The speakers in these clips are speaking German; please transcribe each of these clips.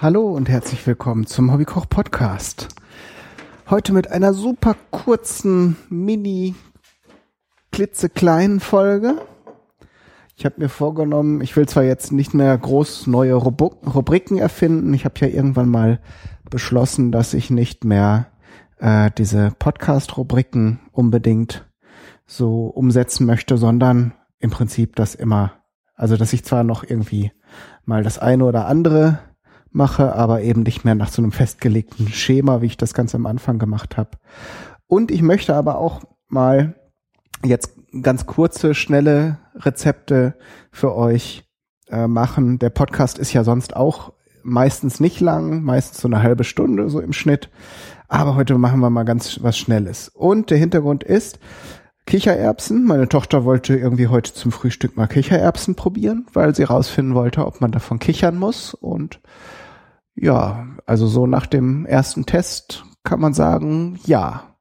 Hallo und herzlich willkommen zum Hobbykoch Podcast. Heute mit einer super kurzen, mini, klitzekleinen Folge. Ich habe mir vorgenommen, ich will zwar jetzt nicht mehr groß neue Rubriken erfinden. Ich habe ja irgendwann mal beschlossen, dass ich nicht mehr äh, diese Podcast-Rubriken unbedingt so umsetzen möchte, sondern im Prinzip das immer, also dass ich zwar noch irgendwie mal das eine oder andere mache, aber eben nicht mehr nach so einem festgelegten Schema, wie ich das ganz am Anfang gemacht habe. Und ich möchte aber auch mal jetzt ganz kurze, schnelle Rezepte für euch äh, machen. Der Podcast ist ja sonst auch meistens nicht lang, meistens so eine halbe Stunde so im Schnitt. Aber heute machen wir mal ganz was Schnelles. Und der Hintergrund ist, Kichererbsen. Meine Tochter wollte irgendwie heute zum Frühstück mal Kichererbsen probieren, weil sie rausfinden wollte, ob man davon kichern muss. Und ja, also so nach dem ersten Test kann man sagen, ja.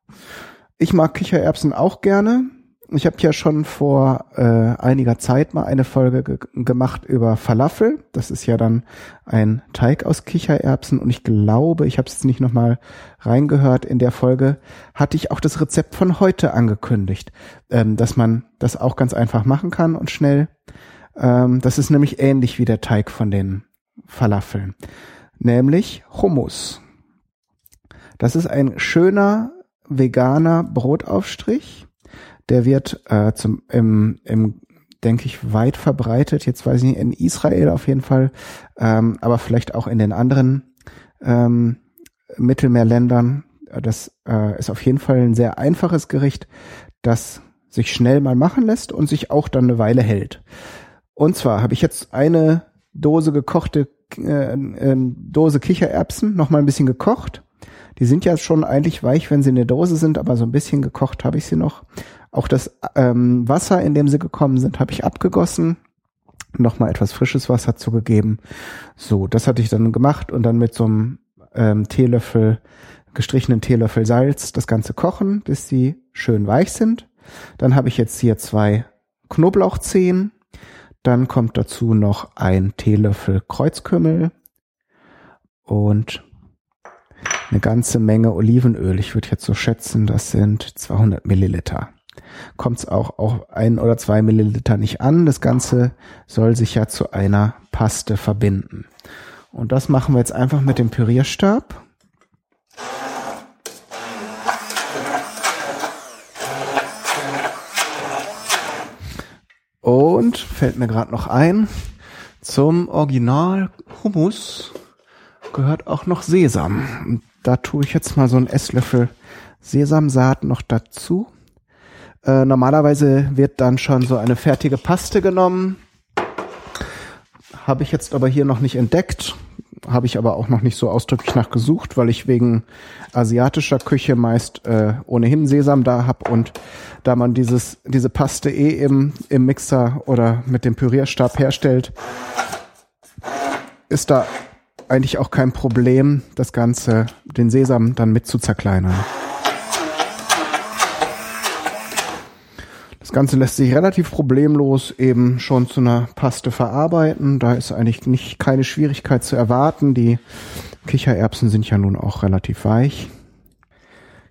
Ich mag Kichererbsen auch gerne. Ich habe ja schon vor äh, einiger Zeit mal eine Folge ge gemacht über Falafel. Das ist ja dann ein Teig aus Kichererbsen und ich glaube, ich habe es jetzt nicht nochmal reingehört, in der Folge hatte ich auch das Rezept von heute angekündigt, ähm, dass man das auch ganz einfach machen kann und schnell. Ähm, das ist nämlich ähnlich wie der Teig von den Falafeln, nämlich Hummus. Das ist ein schöner veganer Brotaufstrich der wird äh, zum, im, im denke ich, weit verbreitet. Jetzt weiß ich nicht, in Israel auf jeden Fall, ähm, aber vielleicht auch in den anderen ähm, Mittelmeerländern. Das äh, ist auf jeden Fall ein sehr einfaches Gericht, das sich schnell mal machen lässt und sich auch dann eine Weile hält. Und zwar habe ich jetzt eine Dose gekochte äh, äh, Dose Kichererbsen noch mal ein bisschen gekocht. Die sind ja schon eigentlich weich, wenn sie in der Dose sind, aber so ein bisschen gekocht habe ich sie noch. Auch das ähm, Wasser, in dem sie gekommen sind, habe ich abgegossen, nochmal etwas frisches Wasser zugegeben. So, das hatte ich dann gemacht und dann mit so einem ähm, Teelöffel, gestrichenen Teelöffel Salz das Ganze kochen, bis sie schön weich sind. Dann habe ich jetzt hier zwei Knoblauchzehen. Dann kommt dazu noch ein Teelöffel Kreuzkümmel und eine ganze Menge Olivenöl. Ich würde jetzt so schätzen, das sind 200 Milliliter kommt es auch auf ein oder zwei Milliliter nicht an. Das Ganze soll sich ja zu einer Paste verbinden. Und das machen wir jetzt einfach mit dem Pürierstab. Und fällt mir gerade noch ein, zum Original Hummus gehört auch noch Sesam. Und da tue ich jetzt mal so einen Esslöffel Sesamsaat noch dazu. Äh, normalerweise wird dann schon so eine fertige Paste genommen. Habe ich jetzt aber hier noch nicht entdeckt. Habe ich aber auch noch nicht so ausdrücklich nachgesucht, weil ich wegen asiatischer Küche meist äh, ohnehin Sesam da hab und da man dieses diese Paste eh im im Mixer oder mit dem Pürierstab herstellt, ist da eigentlich auch kein Problem, das Ganze, den Sesam dann mit zu zerkleinern. Das Ganze lässt sich relativ problemlos eben schon zu einer Paste verarbeiten. Da ist eigentlich nicht keine Schwierigkeit zu erwarten. Die Kichererbsen sind ja nun auch relativ weich.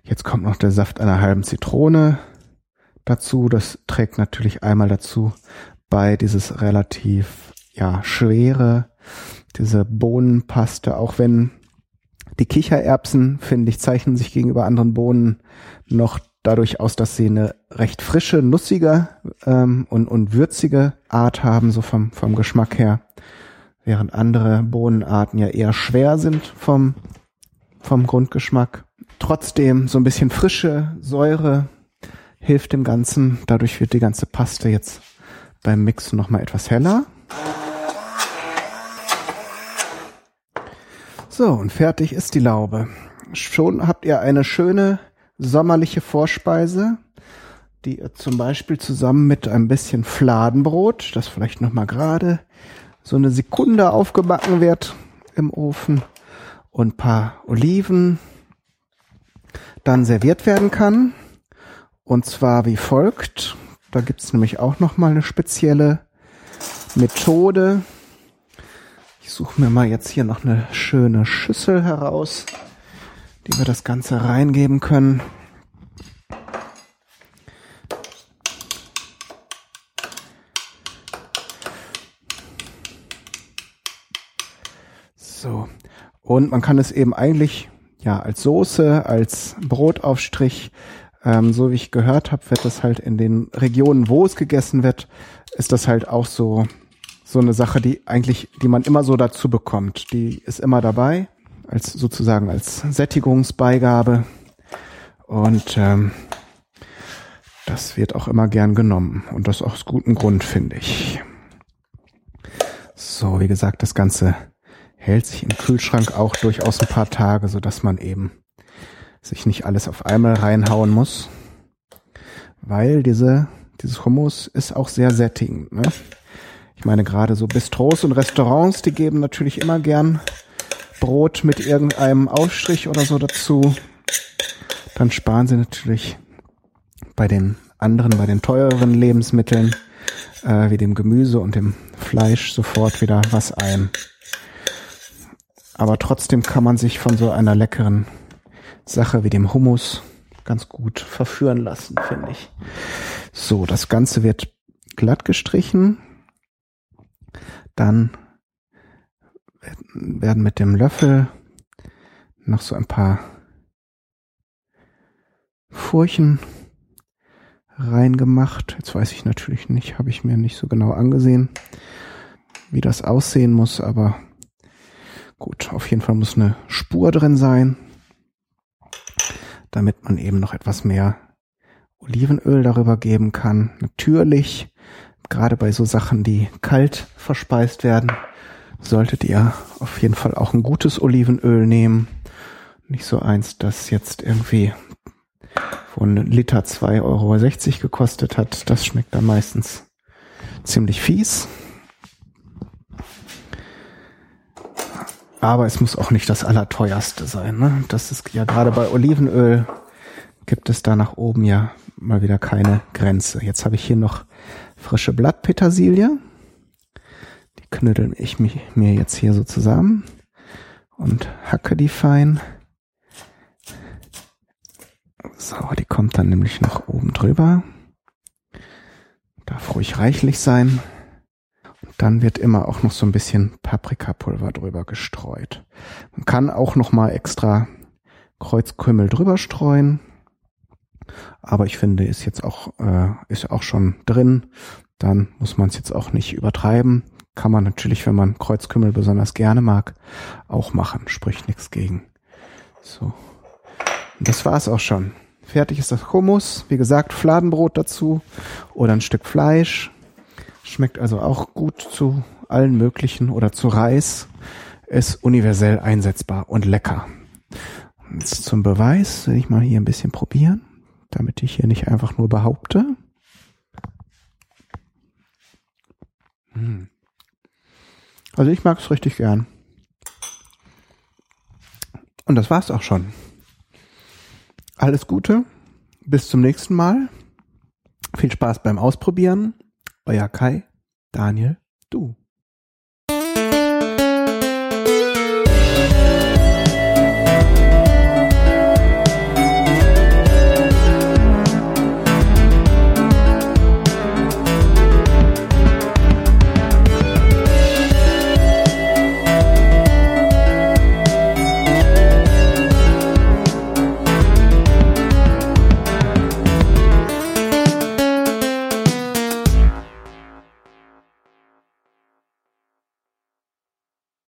Jetzt kommt noch der Saft einer halben Zitrone dazu. Das trägt natürlich einmal dazu bei dieses relativ ja schwere, diese Bohnenpaste, auch wenn die Kichererbsen, finde ich, zeichnen sich gegenüber anderen Bohnen noch dadurch aus, dass sie eine recht frische, nussige ähm, und, und würzige Art haben, so vom, vom Geschmack her, während andere Bohnenarten ja eher schwer sind vom, vom Grundgeschmack. Trotzdem so ein bisschen frische Säure hilft dem Ganzen. Dadurch wird die ganze Paste jetzt beim Mixen nochmal etwas heller. So, und fertig ist die Laube. Schon habt ihr eine schöne sommerliche Vorspeise, die zum Beispiel zusammen mit ein bisschen Fladenbrot, das vielleicht noch mal gerade so eine Sekunde aufgebacken wird im Ofen und paar Oliven dann serviert werden kann. Und zwar wie folgt. Da gibt's nämlich auch noch mal eine spezielle Methode. Ich suche mir mal jetzt hier noch eine schöne Schüssel heraus, die wir das Ganze reingeben können. So. Und man kann es eben eigentlich ja als Soße, als Brotaufstrich, ähm, so wie ich gehört habe, wird das halt in den Regionen, wo es gegessen wird, ist das halt auch so so eine Sache, die eigentlich, die man immer so dazu bekommt. Die ist immer dabei, als sozusagen als Sättigungsbeigabe. Und ähm, das wird auch immer gern genommen. Und das aus gutem Grund, finde ich. So, wie gesagt, das Ganze hält sich im Kühlschrank auch durchaus ein paar Tage, so dass man eben sich nicht alles auf einmal reinhauen muss. Weil diese, dieses Hummus ist auch sehr sättigend. Ne? Ich meine, gerade so Bistros und Restaurants, die geben natürlich immer gern Brot mit irgendeinem Aufstrich oder so dazu. Dann sparen sie natürlich bei den anderen, bei den teureren Lebensmitteln, äh, wie dem Gemüse und dem Fleisch sofort wieder was ein. Aber trotzdem kann man sich von so einer leckeren Sache wie dem Hummus ganz gut verführen lassen, finde ich. So, das Ganze wird glatt gestrichen dann werden mit dem Löffel noch so ein paar Furchen reingemacht. Jetzt weiß ich natürlich nicht, habe ich mir nicht so genau angesehen, wie das aussehen muss, aber gut, auf jeden Fall muss eine Spur drin sein, damit man eben noch etwas mehr Olivenöl darüber geben kann. Natürlich gerade bei so Sachen, die kalt verspeist werden, solltet ihr auf jeden Fall auch ein gutes Olivenöl nehmen. Nicht so eins, das jetzt irgendwie von Liter 2,60 Euro gekostet hat. Das schmeckt dann meistens ziemlich fies. Aber es muss auch nicht das allerteuerste sein. Ne? Das ist ja gerade bei Olivenöl gibt es da nach oben ja mal wieder keine Grenze. Jetzt habe ich hier noch frische Blattpetersilie. Die knüttel ich mir jetzt hier so zusammen und hacke die fein. So, die kommt dann nämlich noch oben drüber. Darf ruhig reichlich sein. Und dann wird immer auch noch so ein bisschen Paprikapulver drüber gestreut. Man kann auch noch mal extra Kreuzkümmel drüber streuen. Aber ich finde, ist jetzt auch, äh, ist auch schon drin. Dann muss man es jetzt auch nicht übertreiben. Kann man natürlich, wenn man Kreuzkümmel besonders gerne mag, auch machen. Spricht nichts gegen. So. Und das war's auch schon. Fertig ist das Hummus. Wie gesagt, Fladenbrot dazu oder ein Stück Fleisch. Schmeckt also auch gut zu allen möglichen oder zu Reis. Ist universell einsetzbar und lecker. Jetzt zum Beweis will ich mal hier ein bisschen probieren damit ich hier nicht einfach nur behaupte. Hm. Also ich mag es richtig gern. Und das war's auch schon. Alles Gute. Bis zum nächsten Mal. Viel Spaß beim Ausprobieren. Euer Kai, Daniel, du.